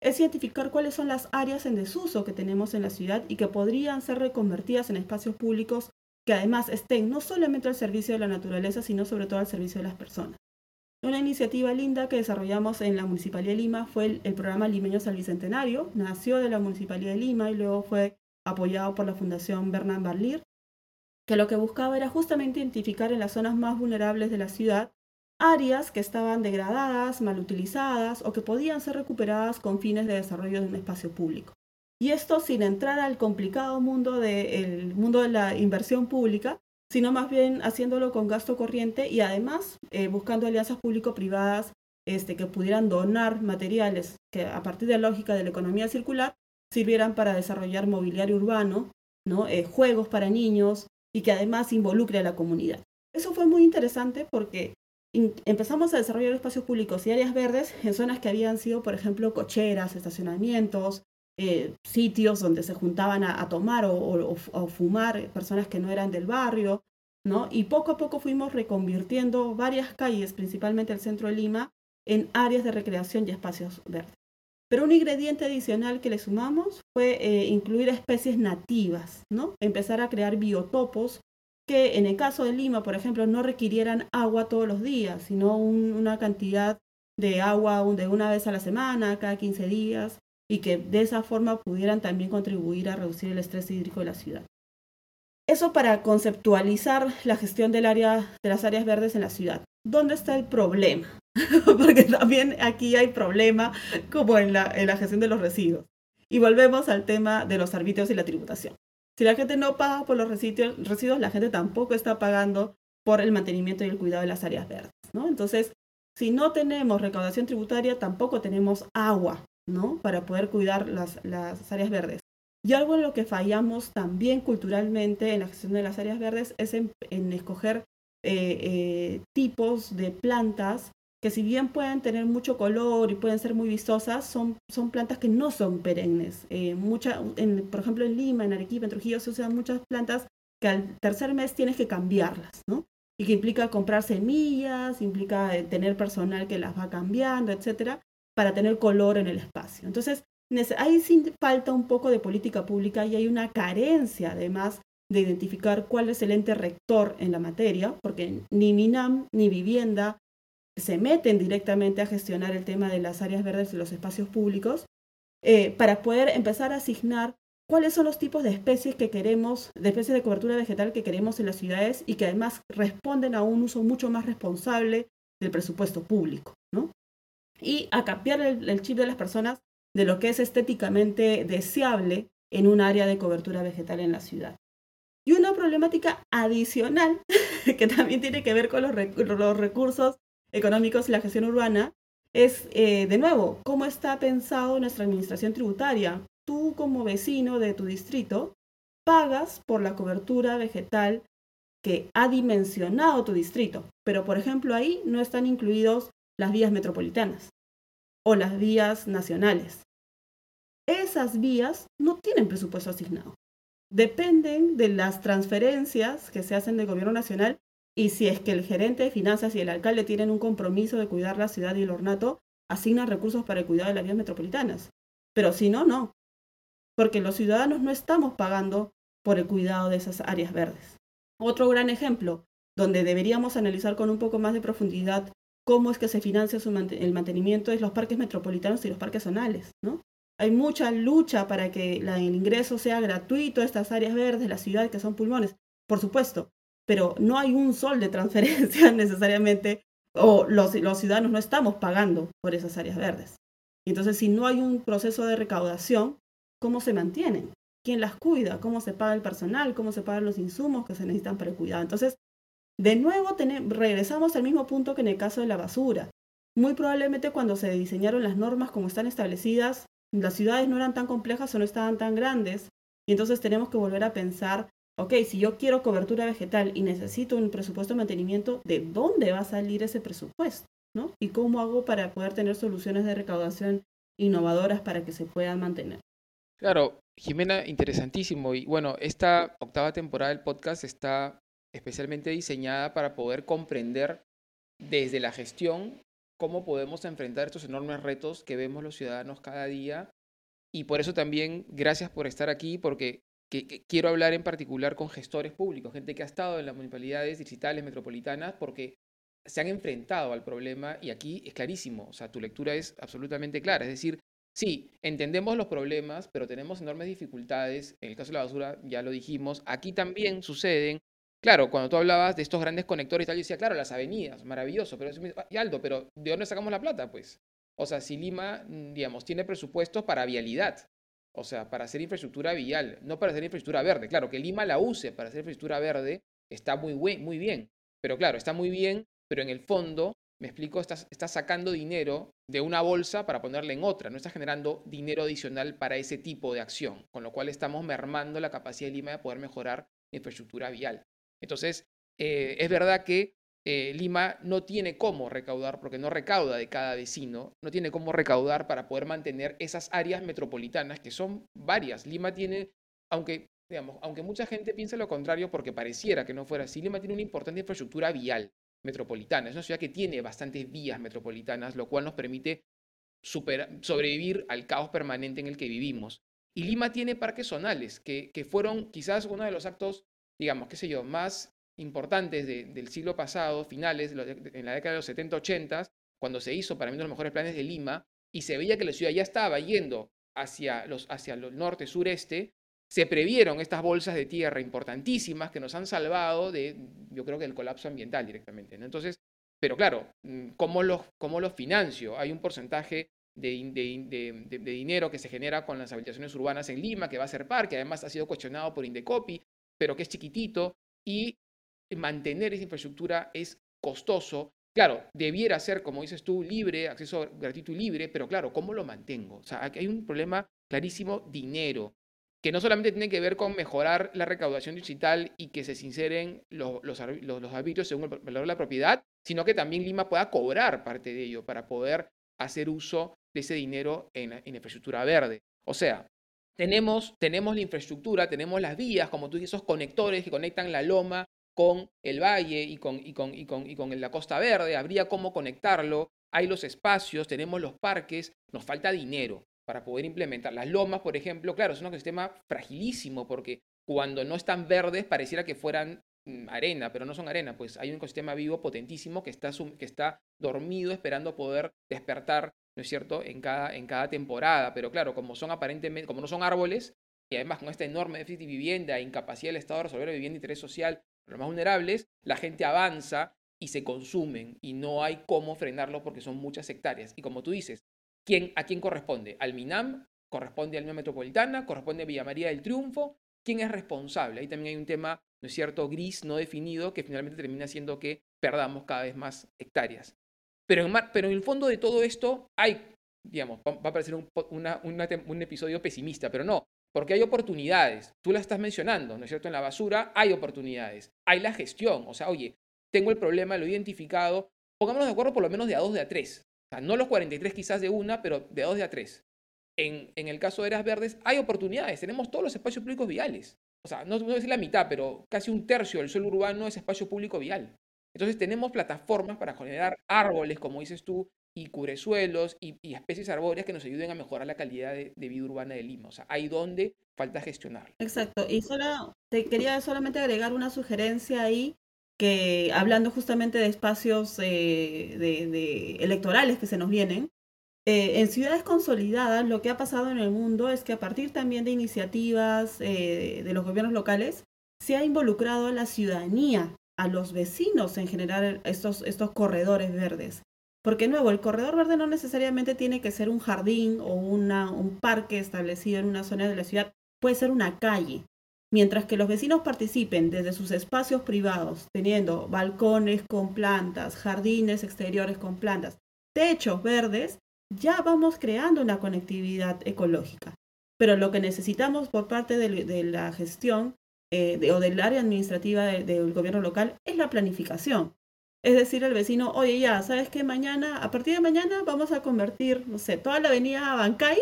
es identificar cuáles son las áreas en desuso que tenemos en la ciudad y que podrían ser reconvertidas en espacios públicos que además estén no solamente al servicio de la naturaleza, sino sobre todo al servicio de las personas. Una iniciativa linda que desarrollamos en la Municipalidad de Lima fue el, programa Limeños al Bicentenario. Nació de la Municipalidad de Lima y luego fue apoyado por la Fundación Bernard Barlir, que lo que buscaba era justamente identificar en las zonas más vulnerables de la ciudad áreas que estaban degradadas, mal utilizadas o que podían ser recuperadas con fines de desarrollo de un espacio público. Y esto sin entrar al complicado mundo, de, mundo de la inversión pública, sino más bien haciéndolo con gasto corriente y además eh, buscando alianzas público-privadas este, que pudieran donar materiales que a partir de la lógica de la economía circular sirvieran para desarrollar mobiliario urbano, ¿no? Eh, juegos para niños y que además involucre a la comunidad. Eso fue muy interesante porque empezamos a desarrollar espacios públicos y áreas verdes en zonas que habían sido, por ejemplo, cocheras, estacionamientos, eh, sitios donde se juntaban a, tomar o, fumar personas que no eran del barrio, ¿no? Y poco a poco fuimos reconvirtiendo varias calles, principalmente el centro de Lima, en áreas de recreación y espacios verdes. Pero un ingrediente adicional que le sumamos fue eh, incluir especies nativas, ¿no? Empezar a crear biotopos que en el caso de Lima, por ejemplo, no requirieran agua todos los días, sino una cantidad de agua de una vez a la semana, cada 15 días, y que de esa forma pudieran también contribuir a reducir el estrés hídrico de la ciudad. Eso para conceptualizar la gestión de las áreas verdes en la ciudad. ¿Dónde está el problema? Porque también aquí hay problema como en la, en la gestión de los residuos. Y volvemos al tema de los arbitrios y la tributación. Si la gente no paga por los residuos, residuos, la gente tampoco está pagando por el mantenimiento y el cuidado de las áreas verdes. ¿no? Entonces, si no tenemos recaudación tributaria, tampoco tenemos agua ¿no? Para poder cuidar las, áreas verdes. Y algo en lo que fallamos también culturalmente en la gestión de las áreas verdes es en, escoger eh, eh, tipos de plantas que si bien pueden tener mucho color y pueden ser muy vistosas, son, son plantas que no son perennes. Eh, mucha, por ejemplo, en Lima, en Arequipa, en Trujillo se usan muchas plantas que al tercer mes tienes que cambiarlas, ¿no? Y que implica comprar semillas, implica tener personal que las va cambiando, etcétera para tener color en el espacio. Entonces, ahí sí falta un poco de política pública y hay una carencia además de identificar cuál es el ente rector en la materia, porque ni MINAM ni vivienda se meten directamente a gestionar el tema de las áreas verdes y los espacios públicos, eh, para poder empezar a asignar cuáles son los tipos de especies que queremos, de especies de cobertura vegetal que queremos en las ciudades y que además responden a un uso mucho más responsable del presupuesto público, ¿no? Y a cambiar el, chip de las personas de lo que es estéticamente deseable en un área de cobertura vegetal en la ciudad. Y una problemática adicional que también tiene que ver con los, recursos económicos y la gestión urbana es, eh, de nuevo, cómo está pensado nuestra administración tributaria. Tú como vecino de tu distrito pagas por la cobertura vegetal que ha dimensionado tu distrito, pero por ejemplo ahí no están incluidos las vías metropolitanas o las vías nacionales. Esas vías no tienen presupuesto asignado. Dependen de las transferencias que se hacen del gobierno nacional y si es que el gerente de finanzas y el alcalde tienen un compromiso de cuidar la ciudad y el ornato, asignan recursos para el cuidado de las vías metropolitanas. Pero si no, no. Porque los ciudadanos no estamos pagando por el cuidado de esas áreas verdes. Otro gran ejemplo, donde deberíamos analizar con un poco más de profundidad cómo es que se financia el mantenimiento de los parques metropolitanos y los parques zonales, ¿no? Hay mucha lucha para que el ingreso sea gratuito a estas áreas verdes de la ciudad que son pulmones, por supuesto, pero no hay un sol de transferencia necesariamente o los, los ciudadanos no estamos pagando por esas áreas verdes. Entonces, si no hay un proceso de recaudación, ¿cómo se mantienen? ¿Quién las cuida? ¿Cómo se paga el personal? ¿Cómo se pagan los insumos que se necesitan para el cuidado? Entonces, de nuevo regresamos al mismo punto que en el caso de la basura. Muy probablemente cuando se diseñaron las normas como están establecidas, las ciudades no eran tan complejas o no estaban tan grandes. Y entonces tenemos que volver a pensar, ok, si yo quiero cobertura vegetal y necesito un presupuesto de mantenimiento, ¿de dónde va a salir ese presupuesto? ¿no? ¿Y cómo hago para poder tener soluciones de recaudación innovadoras para que se puedan mantener? Claro, Jimena, interesantísimo. Y bueno, esta octava temporada del podcast está especialmente diseñada para poder comprender desde la gestión cómo podemos enfrentar estos enormes retos que vemos los ciudadanos cada día. Y por eso también, gracias por estar aquí, porque quiero hablar en particular con gestores públicos, gente que ha estado en las municipalidades digitales metropolitanas, porque se han enfrentado al problema y aquí es clarísimo, o sea, tu lectura es absolutamente clara, es decir, sí, entendemos los problemas, pero tenemos enormes dificultades, en el caso de la basura ya lo dijimos, aquí también suceden, claro, cuando tú hablabas de estos grandes conectores y tal, yo decía, claro, las avenidas, maravilloso, pero y Aldo, pero ¿de dónde sacamos la plata? Pues, o sea, si Lima, mm, digamos, tiene presupuestos para vialidad, o sea, para hacer infraestructura vial, no para hacer infraestructura verde, claro, que Lima la use para hacer infraestructura verde, está muy, muy bien, pero claro, está muy bien pero en el fondo, me explico, estás, sacando dinero de una bolsa para ponerle en otra, no estás generando dinero adicional para ese tipo de acción, con lo cual estamos mermando la capacidad de Lima de poder mejorar infraestructura vial. Entonces, eh, es verdad que eh, Lima no tiene cómo recaudar, porque no recauda de cada vecino, no tiene cómo recaudar para poder mantener esas áreas metropolitanas, que son varias. Lima tiene, aunque, digamos, aunque mucha gente piense lo contrario, porque pareciera que no fuera así, Lima tiene una importante infraestructura vial metropolitana. Es una ciudad que tiene bastantes vías metropolitanas, lo cual nos permite sobrevivir al caos permanente en el que vivimos. Y Lima tiene parques zonales, que, fueron quizás uno de los actos, digamos, qué sé yo, más importantes del siglo pasado, finales, en la década de los 70-80, cuando se hizo para mí uno de los mejores planes de Lima, y se veía que la ciudad ya estaba yendo hacia los hacia el norte-sureste, se previeron estas bolsas de tierra importantísimas que nos han salvado de, yo creo que del colapso ambiental directamente. Entonces, pero claro, mm, ¿cómo los, cómo los financio? Hay un porcentaje de, de, dinero que se genera con las habitaciones urbanas en Lima, que va a ser par, que además ha sido cuestionado por Indecopi, pero que es chiquitito, y mantener esa infraestructura es costoso. Claro, debiera ser, como dices tú, libre, acceso gratuito libre, pero claro, ¿cómo lo mantengo? O sea, hay un problema clarísimo, dinero que no solamente tiene que ver con mejorar la recaudación digital y que se sinceren los, los, los, según el valor de la propiedad, sino que también Lima pueda cobrar parte de ello para poder hacer uso de ese dinero en, infraestructura verde. O sea, tenemos, tenemos la infraestructura, tenemos las vías, como tú dices, esos conectores que conectan la loma con el valle y con, y con, y con, y con la costa verde, habría cómo conectarlo, hay los espacios, tenemos los parques, nos falta dinero para poder implementar. Las lomas, por ejemplo, claro, es un ecosistema fragilísimo porque cuando no están verdes pareciera que fueran mm, arena, pero no son arena, pues hay un ecosistema vivo potentísimo que está, que está dormido esperando poder despertar, ¿no es cierto?, en cada, en cada temporada. Pero claro, como son aparentemente, como no son árboles, y además con esta enorme déficit de vivienda, incapacidad del Estado de resolver la vivienda de interés social, los más vulnerables, la gente avanza y se consumen y no hay cómo frenarlo porque son muchas hectáreas. Y como tú dices, ¿A quién corresponde? ¿Al MINAM? ¿Corresponde al MINAM Metropolitana? ¿Corresponde a Villa María del Triunfo? ¿Quién es responsable? Ahí también hay un tema, ¿no es cierto?, gris, no definido, que finalmente termina haciendo que perdamos cada vez más hectáreas. Pero en, el fondo de todo esto hay, digamos, va a parecer un, episodio pesimista, pero no, porque hay oportunidades. Tú las estás mencionando, ¿no es cierto? En la basura hay oportunidades. Hay la gestión. O sea, oye, tengo el problema, lo he identificado. Pongámonos de acuerdo por lo menos de a dos, de a tres sea, no los 43 quizás de una, pero de dos de a tres. En, en el caso de Eras Verdes hay oportunidades, tenemos todos los espacios públicos viales. O sea, no, no es la mitad, pero casi un tercio del suelo urbano es espacio público vial. Entonces tenemos plataformas para generar árboles, como dices tú, y cubresuelos y, especies arbóreas que nos ayuden a mejorar la calidad de, de, vida urbana de Lima. O sea, hay donde falta gestionar. Exacto. Y solo te quería solamente agregar una sugerencia ahí que hablando justamente de espacios eh, de, electorales que se nos vienen, eh, en ciudades consolidadas lo que ha pasado en el mundo es que a partir también de iniciativas eh, de los gobiernos locales, se ha involucrado la ciudadanía, a los vecinos en generar estos, estos corredores verdes. Porque, nuevo, el corredor verde no necesariamente tiene que ser un jardín o una, un parque establecido en una zona de la ciudad, puede ser una calle. Mientras que los vecinos participen desde sus espacios privados, teniendo balcones con plantas, jardines exteriores con plantas, techos verdes, ya vamos creando una conectividad ecológica. Pero lo que necesitamos por parte de, la gestión eh, o del área administrativa del gobierno local es la planificación. Es decir, el vecino, oye, ya, ¿sabes qué? Mañana, a partir de mañana vamos a convertir, no sé, toda la avenida Bancay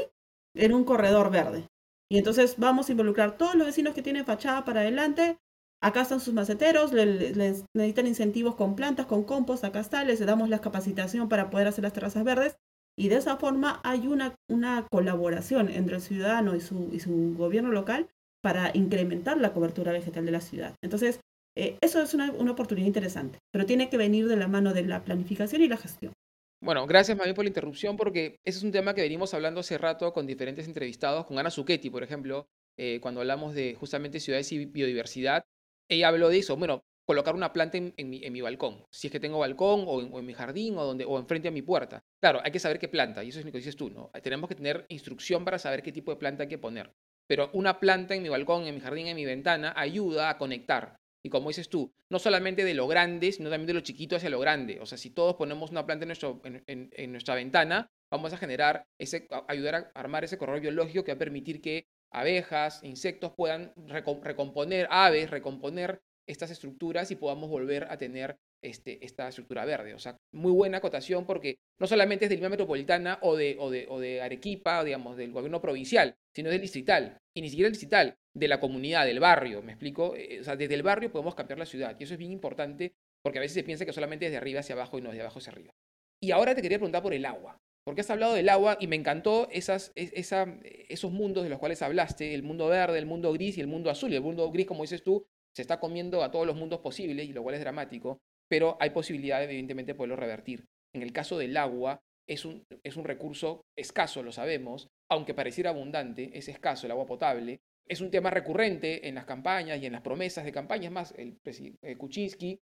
en un corredor verde. Y entonces vamos a involucrar todos los vecinos que tienen fachada para adelante. Acá están sus maceteros, les, necesitan incentivos con plantas, con compost, acá está, les damos la capacitación para poder hacer las terrazas verdes. Y de esa forma hay una, una colaboración entre el ciudadano y su, y su gobierno local para incrementar la cobertura vegetal de la ciudad. Entonces, eh, eso es una, oportunidad interesante, pero tiene que venir de la mano de la planificación y la gestión. Bueno, gracias Mami por la interrupción, porque ese es un tema que venimos hablando hace rato con diferentes entrevistados, con Ana Zucchetti, por ejemplo, eh, cuando hablamos de justamente ciudades y biodiversidad. Ella habló de eso, bueno, colocar una planta en, mi, balcón, si es que tengo balcón o en, mi jardín o, donde, o enfrente a mi puerta. Claro, hay que saber qué planta, y eso es lo que dices tú. Tenemos que tener instrucción para saber qué tipo de planta hay que poner. Pero una planta en mi balcón, en mi jardín, en mi ventana, ayuda a conectar y como dices tú, no solamente de lo grande, sino también de lo chiquito hacia lo grande. O sea, si todos ponemos una planta en, nuestra ventana, vamos a generar, ese, ayudar a armar ese corredor biológico que va a permitir que abejas, insectos puedan recomponer, aves, recomponer estas estructuras y podamos volver a tener este, esta estructura verde. O sea, muy buena acotación porque no solamente es de Lima Metropolitana o de, o de, o de Arequipa, digamos, del gobierno provincial, sino del distrital. Y ni siquiera el distrital, de la comunidad, del barrio, ¿me explico? Eh, o sea, desde el barrio podemos cambiar la ciudad. Y eso es bien importante porque a veces se piensa que solamente es de arriba hacia abajo y no de abajo hacia arriba. Y ahora te quería preguntar por el agua. Porque has hablado del agua y me encantó esas, esa, esos mundos de los cuales hablaste, el mundo verde, el mundo gris y el mundo azul. Y el mundo gris, como dices tú, se está comiendo a todos los mundos posibles, y lo cual es dramático pero hay posibilidad, evidentemente, de poderlo revertir. En el caso del agua, es un, es un recurso escaso, lo sabemos, aunque pareciera abundante, es escaso el agua potable. Es un tema recurrente en las campañas y en las promesas de campañas. Más, el presidente Kuczynski,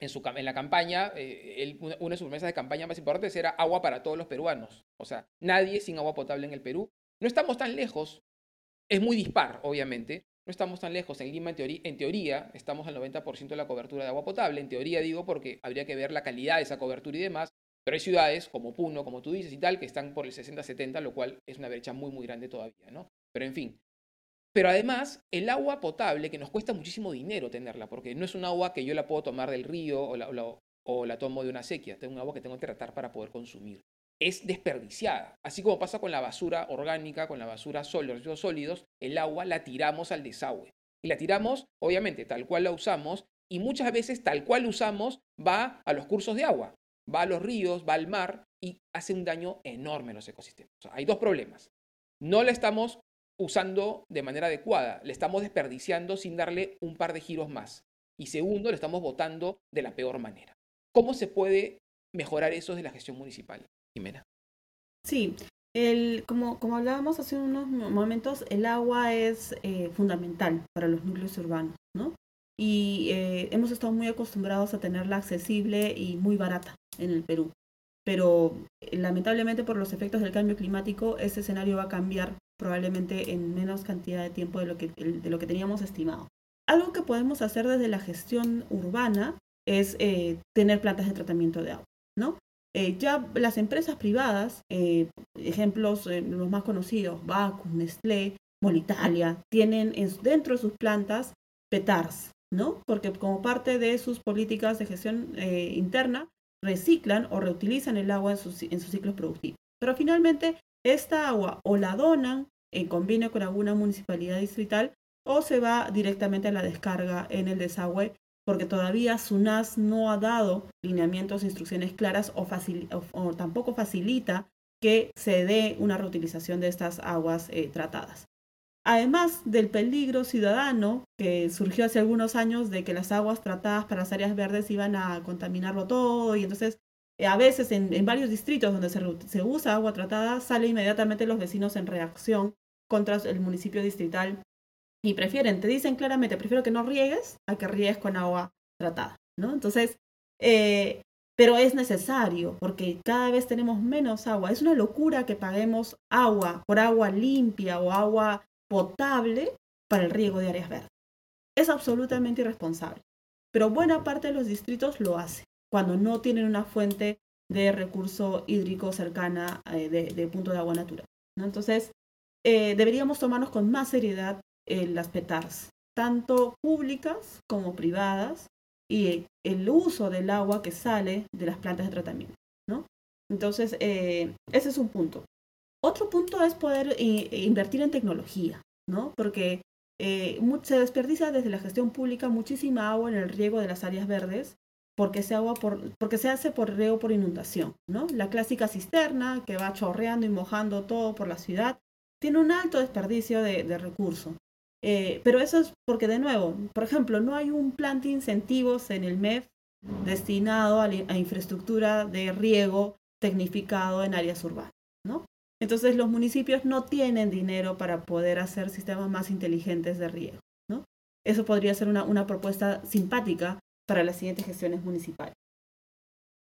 en, su, en la campaña, eh, una, de sus promesas de campaña más importantes era agua para todos los peruanos. O sea, nadie sin agua potable en el Perú. No estamos tan lejos. Es muy dispar, obviamente, no estamos tan lejos. En Lima, en teoría, estamos al 90% de la cobertura de agua potable. En teoría digo porque habría que ver la calidad de esa cobertura y demás. Pero hay ciudades como Puno, como tú dices y tal, que están por el 60-70, lo cual es una brecha muy, muy grande todavía, ¿no? Pero en fin. Pero además, el agua potable, que nos cuesta muchísimo dinero tenerla, porque no es un agua que yo la puedo tomar del río o la, o la tomo de una sequía. Tengo un agua que tengo que tratar para poder consumir es desperdiciada. Así como pasa con la basura orgánica, con la basura sólida, residuos sólidos, el agua la tiramos al desagüe. Y la tiramos, obviamente, tal cual la usamos, y muchas veces tal cual usamos va a los cursos de agua, va a los ríos, va al mar y hace un daño enorme en los ecosistemas. hay dos problemas. No la estamos usando de manera adecuada, le estamos desperdiciando sin darle un par de giros más. Y segundo, le estamos botando de la peor manera. ¿Cómo se puede mejorar eso de la gestión municipal? Jimena. Sí, el, como, como hablábamos hace unos momentos, el agua es eh, fundamental para los núcleos urbanos, ¿no? Y eh, hemos estado muy acostumbrados a tenerla accesible y muy barata en el Perú. Pero eh, lamentablemente por los efectos del cambio climático, ese escenario va a cambiar probablemente en menos cantidad de tiempo de lo que, de lo que teníamos estimado. Algo que podemos hacer desde la gestión urbana es tener plantas de tratamiento de agua, ¿no? Eh, ya las empresas privadas, eh, ejemplos eh, los más conocidos, Bacus, Nestlé, Molitalia, tienen dentro de sus plantas petars, ¿no? Porque como parte de sus políticas de gestión interna, reciclan o reutilizan el agua en sus, en sus ciclos productivos. Pero finalmente, esta agua o la donan en convenio con alguna municipalidad distrital o se va directamente a la descarga en el desagüe porque todavía SUNAS no ha dado lineamientos, instrucciones claras o, tampoco facilita que se dé una reutilización de estas aguas eh, tratadas. Además del peligro ciudadano que surgió hace algunos años de que las aguas tratadas para las áreas verdes iban a contaminarlo todo y entonces eh, a veces en, varios distritos donde se, se usa agua tratada sale inmediatamente los vecinos en reacción contra el municipio distrital y prefieren, te dicen claramente, prefiero que no riegues a que riegues con agua tratada, ¿no? Entonces, eh, pero es necesario porque cada vez tenemos menos agua. Es una locura que paguemos agua por agua limpia o agua potable para el riego de áreas verdes. Es absolutamente irresponsable. Pero buena parte de los distritos lo hace cuando no tienen una fuente de recurso hídrico cercana eh, de, punto de agua natural. Entonces, eh, deberíamos tomarnos con más seriedad eh, las PETARs, tanto públicas como privadas, y el uso del agua que sale de las plantas de tratamiento. ¿no? Entonces, ese es un punto. Otro punto es poder invertir en tecnología, ¿no? porque se desperdicia desde la gestión pública muchísima agua en el riego de las áreas verdes porque se, agua por, porque se hace por riego por inundación, ¿no? La clásica cisterna que va chorreando y mojando todo por la ciudad tiene un alto desperdicio de, de recursos. Eh, pero eso es porque, de nuevo, por ejemplo, no hay un plan de incentivos en el MEF destinado a, a infraestructura de riego tecnificado en áreas urbanas, ¿no? Entonces los municipios no tienen dinero para poder hacer sistemas más inteligentes de riego, ¿no? Eso podría ser una, una propuesta simpática para las siguientes gestiones municipales.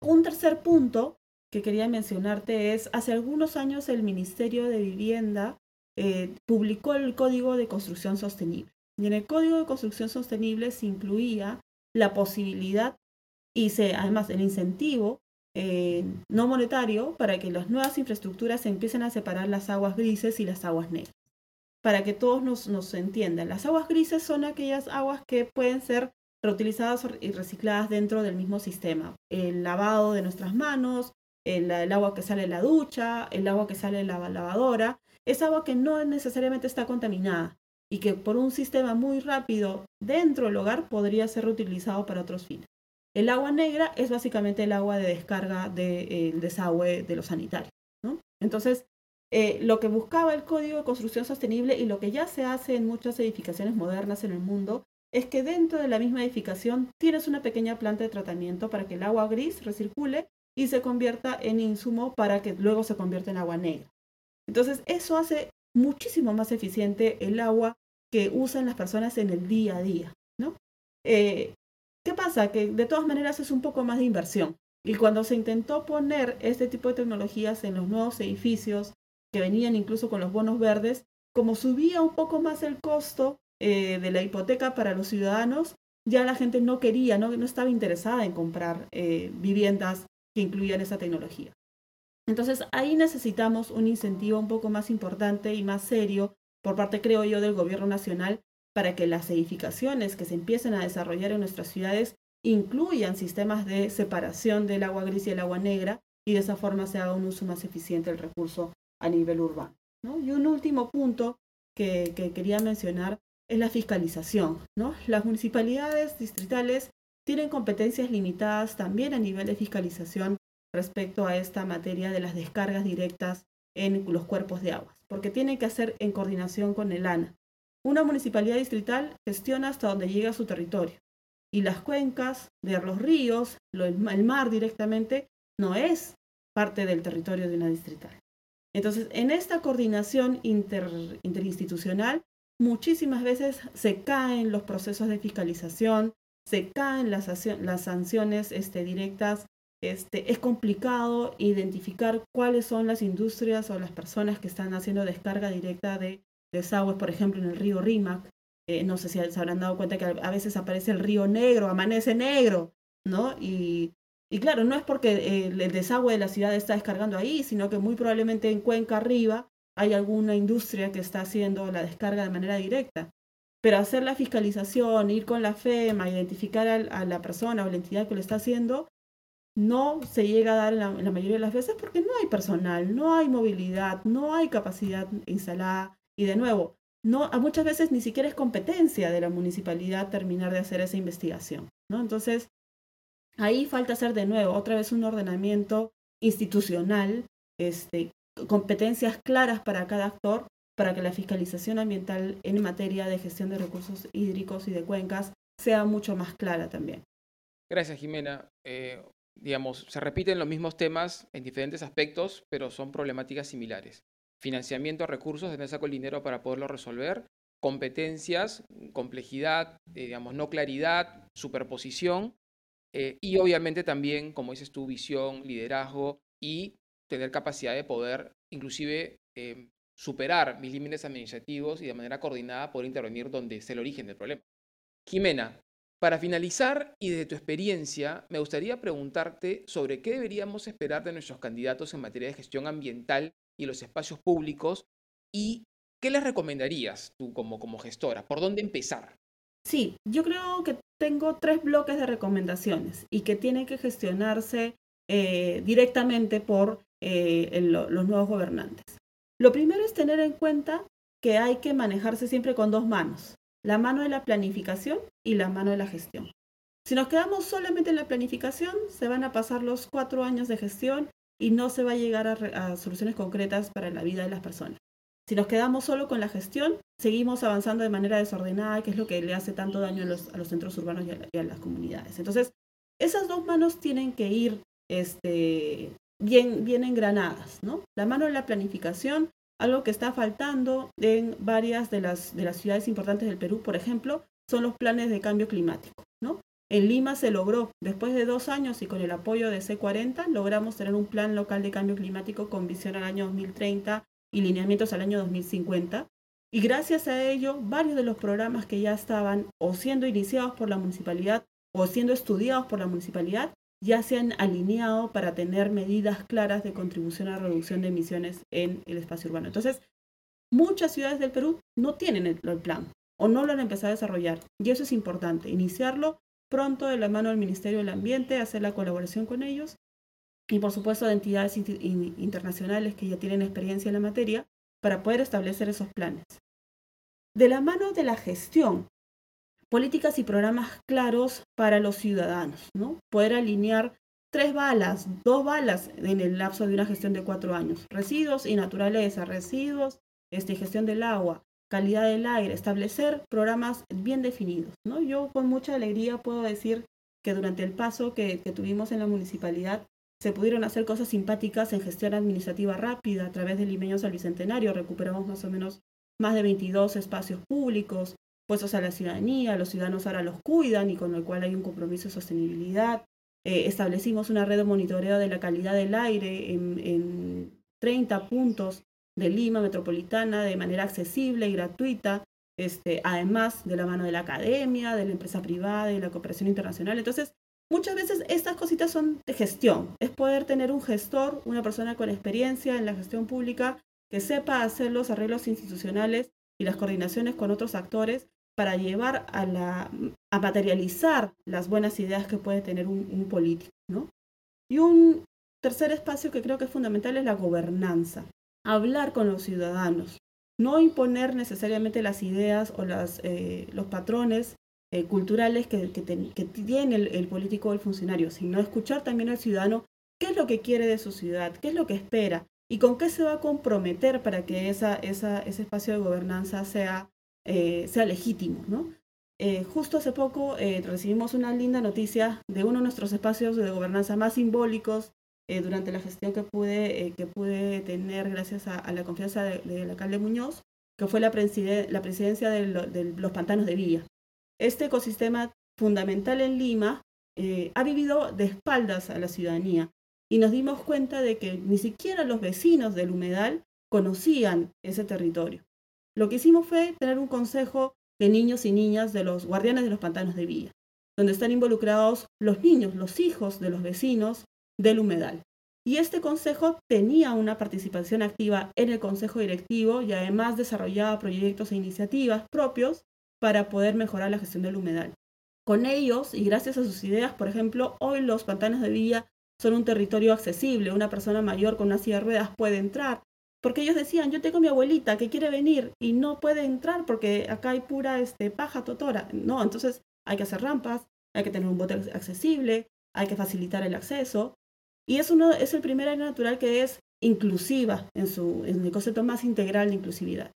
Un tercer punto que quería mencionarte es, hace algunos años el Ministerio de Vivienda eh, publicó el Código de Construcción Sostenible. Y en el Código de Construcción Sostenible se incluía la posibilidad y se, además el incentivo eh, no monetario para que las nuevas infraestructuras empiecen a separar las aguas grises y las aguas negras. Para que todos nos, nos entiendan, las aguas grises son aquellas aguas que pueden ser reutilizadas y recicladas dentro del mismo sistema. El lavado de nuestras manos, el, agua que sale de la ducha, el agua que sale de la lavadora, es agua que no necesariamente está contaminada y que por un sistema muy rápido dentro del hogar podría ser reutilizado para otros fines. El agua negra es básicamente el agua de descarga del desagüe de los sanitarios. Entonces, eh, lo que buscaba el Código de Construcción Sostenible y lo que ya se hace en muchas edificaciones modernas en el mundo es que dentro de la misma edificación tienes una pequeña planta de tratamiento para que el agua gris recircule y se convierta en insumo para que luego se convierta en agua negra. Entonces, eso hace muchísimo más eficiente el agua que usan las personas en el día a día, ¿no? Eh, ¿Qué pasa? Que de todas maneras es un poco más de inversión. Y cuando se intentó poner este tipo de tecnologías en los nuevos edificios, que venían incluso con los bonos verdes, como subía un poco más el costo, eh, de la hipoteca para los ciudadanos, ya la gente no quería, no, no estaba interesada en comprar eh, viviendas que incluían esa tecnología. Entonces ahí necesitamos un incentivo un poco más importante y más serio por parte, creo yo, del gobierno nacional para que las edificaciones que se empiecen a desarrollar en nuestras ciudades incluyan sistemas de separación del agua gris y el agua negra y de esa forma se haga un uso más eficiente del recurso a nivel urbano. Y un último punto que, que quería mencionar es la fiscalización. Las municipalidades distritales tienen competencias limitadas también a nivel de fiscalización respecto a esta materia de las descargas directas en los cuerpos de aguas, porque tienen que hacer en coordinación con el ANA. Una municipalidad distrital gestiona hasta donde llega su territorio y las cuencas de los ríos, el mar directamente, no es parte del territorio de una distrital. Entonces, en esta coordinación interinstitucional muchísimas veces se caen los procesos de fiscalización, se caen las, las sanciones este, directas. Este, es complicado identificar cuáles son las industrias o las personas que están haciendo descarga directa de desagües, por ejemplo, en el río Rímac. Eh, no sé si se habrán dado cuenta que a veces aparece el río negro, amanece negro, ¿no? Y, claro, no es porque el, el desagüe de la ciudad está descargando ahí, sino que muy probablemente en Cuenca arriba hay alguna industria que está haciendo la descarga de manera directa. Pero hacer la fiscalización, ir con la FEMA, identificar a, la persona o la entidad que lo está haciendo, no se llega a dar la, mayoría de las veces porque no hay personal, no hay movilidad, no hay capacidad instalada. Y de nuevo, no, a muchas veces ni siquiera es competencia de la municipalidad terminar de hacer esa investigación. ¿no? Entonces, ahí falta hacer de nuevo otra vez un ordenamiento institucional este, competencias claras para cada actor para que la fiscalización ambiental en materia de gestión de recursos hídricos y de cuencas sea mucho más clara también. Gracias, Jimena. Eh, digamos, se repiten los mismos temas en diferentes aspectos, pero son problemáticas similares. Financiamiento, recursos, de dónde saco el dinero para poderlo resolver, competencias, complejidad, eh, digamos, no claridad, superposición Eh, y obviamente también, como dices tu visión, liderazgo y tener capacidad de poder inclusive em, superar mis límites administrativos y de manera coordinada poder intervenir donde es el origen del problema. Jimena, para finalizar y desde tu experiencia, me gustaría preguntarte sobre qué deberíamos esperar de nuestros candidatos en materia de gestión ambiental y los espacios públicos y qué les recomendarías tú como, como gestora, por dónde empezar. Sí, yo creo que tengo tres bloques de recomendaciones y que tienen que gestionarse eh, directamente por eh, los nuevos gobernantes. Lo primero es tener en cuenta que hay que manejarse siempre con dos manos, la mano de la planificación y la mano de la gestión. Si nos quedamos solamente en la planificación, se van a pasar los cuatro años de gestión y no se va a llegar a, soluciones concretas para la vida de las personas. Si nos quedamos solo con la gestión, seguimos avanzando de manera desordenada, que es lo que le hace tanto daño a los, centros urbanos y a, las comunidades. Entonces, esas dos manos tienen que ir este, bien, bien engranadas, ¿no? La mano de la planificación, algo que está faltando en varias de las, de las ciudades importantes del Perú, por ejemplo, son los planes de cambio climático, ¿no? En Lima se logró, después de dos años y con el apoyo de C40, logramos tener un plan local de cambio climático con visión al año 2030 y lineamientos al año 2050. Y gracias a ello, varios de los programas que ya estaban o siendo iniciados por la municipalidad o siendo estudiados por la municipalidad ya se han alineado para tener medidas claras de contribución a la reducción de emisiones en el espacio urbano. Entonces, muchas ciudades del Perú no tienen el, plan o no lo han empezado a desarrollar. Y eso es importante, iniciarlo pronto de la mano del Ministerio del Ambiente, hacer la colaboración con ellos y por supuesto de entidades internacionales que ya tienen experiencia en la materia para poder establecer esos planes. De la mano de la gestión, políticas y programas claros para los ciudadanos, ¿no? Poder alinear tres balas, dos balas en el lapso de una gestión de cuatro años. Residuos y naturaleza, residuos, este, gestión del agua, calidad del aire, establecer programas bien definidos, ¿no? Yo con mucha alegría puedo decir que durante el paso que, tuvimos en la municipalidad se pudieron hacer cosas simpáticas en gestión administrativa rápida a través del Limeños al Bicentenario. Recuperamos más o menos más de 22 espacios públicos, puestos a la ciudadanía, los ciudadanos ahora los cuidan y con el cual hay un compromiso de sostenibilidad. Eh, establecimos una red de monitoreo de la calidad del aire en, en 30 puntos de Lima metropolitana de manera accesible y gratuita, este, además de la mano de la academia, de la empresa privada y la cooperación internacional. Entonces, muchas veces estas cositas son de gestión, es poder tener un gestor, una persona con experiencia en la gestión pública que sepa hacer los arreglos institucionales y las coordinaciones con otros actores para llevar a, materializar las buenas ideas que puede tener un, político. ¿no? Y un tercer espacio que creo que es fundamental es la gobernanza. Hablar con los ciudadanos, no imponer necesariamente las ideas o eh, los patrones eh, culturales que, que, tiene el, político o el funcionario, sino escuchar también al ciudadano qué es lo que quiere de su ciudad, qué es lo que espera y con qué se va a comprometer para que esa, esa, ese espacio de gobernanza sea eh, sea legítimo, ¿no? Eh, justo hace poco eh, recibimos una linda noticia de uno de nuestros espacios de gobernanza más simbólicos durante la gestión que pude, que pude tener gracias a, la confianza del alcalde Muñoz, que fue la, presidencia de, de, los pantanos de Villa. Este ecosistema fundamental en Lima ha vivido de espaldas a la ciudadanía y nos dimos cuenta de que ni siquiera los vecinos del humedal conocían ese territorio. Lo que hicimos fue tener un consejo de niños y niñas de los guardianes de los pantanos de Villa, donde están involucrados los niños, los hijos de los vecinos del humedal. Y este consejo tenía una participación activa en el consejo directivo y además desarrollaba proyectos e iniciativas propios para poder mejorar la gestión del humedal. Con ellos y gracias a sus ideas, por ejemplo, hoy los pantanos de Villa son un territorio accesible. Una persona mayor con una silla de ruedas puede entrar, porque ellos decían, yo tengo mi abuelita que quiere venir y no puede entrar porque acá hay pura este, paja totora. No, entonces hay que hacer rampas, hay que tener un bote accesible, hay que facilitar el acceso. Y es, uno, es el primer área natural que es inclusiva en, su, en el concepto más integral de inclusividad.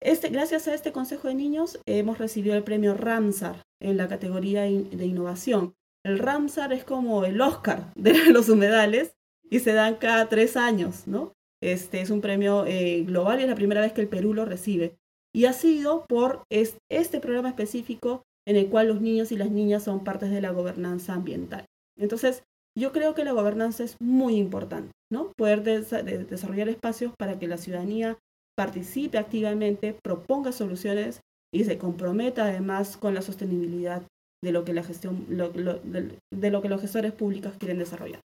Este, gracias a este Consejo de Niños hemos recibido el premio Ramsar en la categoría de innovación. El Ramsar es como el Oscar de los humedales y se dan cada tres años, ¿no? Este es un premio eh, global y es la primera vez que el Perú lo recibe. Y ha sido por este programa específico en el cual los niños y las niñas son partes de la gobernanza ambiental. Entonces, yo creo que la gobernanza es muy importante, ¿no? Poder desarrollar espacios para que la ciudadanía participe activamente, proponga soluciones y se comprometa además con la sostenibilidad de lo que la gestión, de, lo que los gestores públicos quieren desarrollar.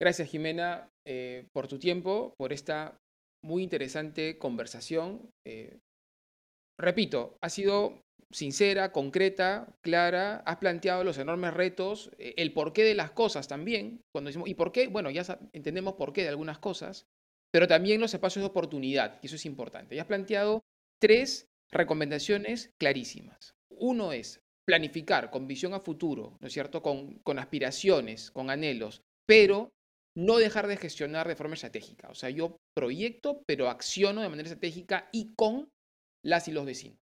Gracias, Jimena, eh, por tu tiempo, por esta muy interesante conversación. Eh, repito, ha sido sincera, concreta, clara, has planteado los enormes retos, eh, el porqué de las cosas también, cuando decimos, ¿y por qué? Bueno, ya entendemos por qué de algunas cosas, pero también los espacios de oportunidad, y eso es importante. Ya has planteado tres recomendaciones clarísimas. Uno es planificar con visión a futuro, ¿no es cierto? Con aspiraciones, con anhelos, pero no dejar de gestionar de forma estratégica. O sea, yo proyecto, pero acciono de manera estratégica y con las y los vecinos.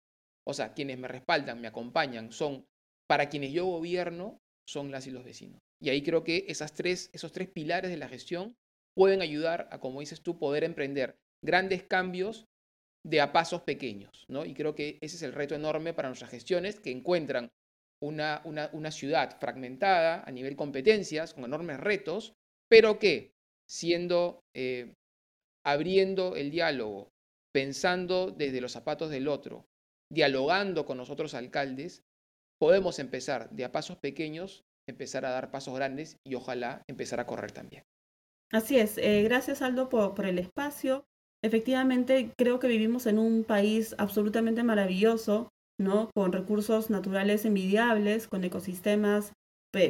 O sea, quienes me respaldan, me acompañan, son para quienes yo gobierno, son las y los vecinos. Y ahí creo que esas tres, esos tres pilares de la gestión pueden ayudar a, como dices tú, poder emprender grandes cambios de a pasos pequeños. ¿no? Y creo que ese es el reto enorme para nuestras gestiones, que encuentran una, una, ciudad fragmentada a nivel competencias, con enormes retos, pero que siendo, eh, abriendo el diálogo, pensando desde los zapatos del otro, dialogando con nosotros alcaldes, podemos empezar de a pasos pequeños, empezar a dar pasos grandes y ojalá empezar a correr también. Así es, eh, gracias Aldo por, el espacio. Efectivamente, creo que vivimos en un país absolutamente maravilloso, ¿no? Con recursos naturales envidiables, con ecosistemas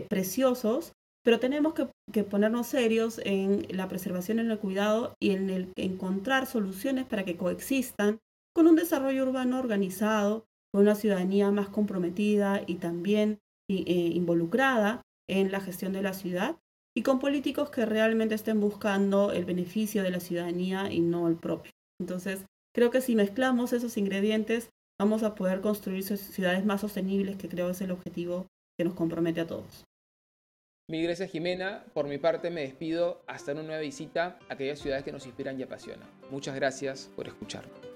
preciosos, pero tenemos que, ponernos serios en la preservación, en el cuidado y en el encontrar soluciones para que coexistan con un desarrollo urbano organizado, con una ciudadanía más comprometida y también eh, involucrada en la gestión de la ciudad y con políticos que realmente estén buscando el beneficio de la ciudadanía y no el propio. Entonces, creo que si mezclamos esos ingredientes, vamos a poder construir ciudades más sostenibles, que creo es el objetivo que nos compromete a todos. Mil gracias Jimena. Por mi parte me despido hasta una nueva visita a aquellas ciudades que nos inspiran y apasionan. Muchas gracias por escucharme.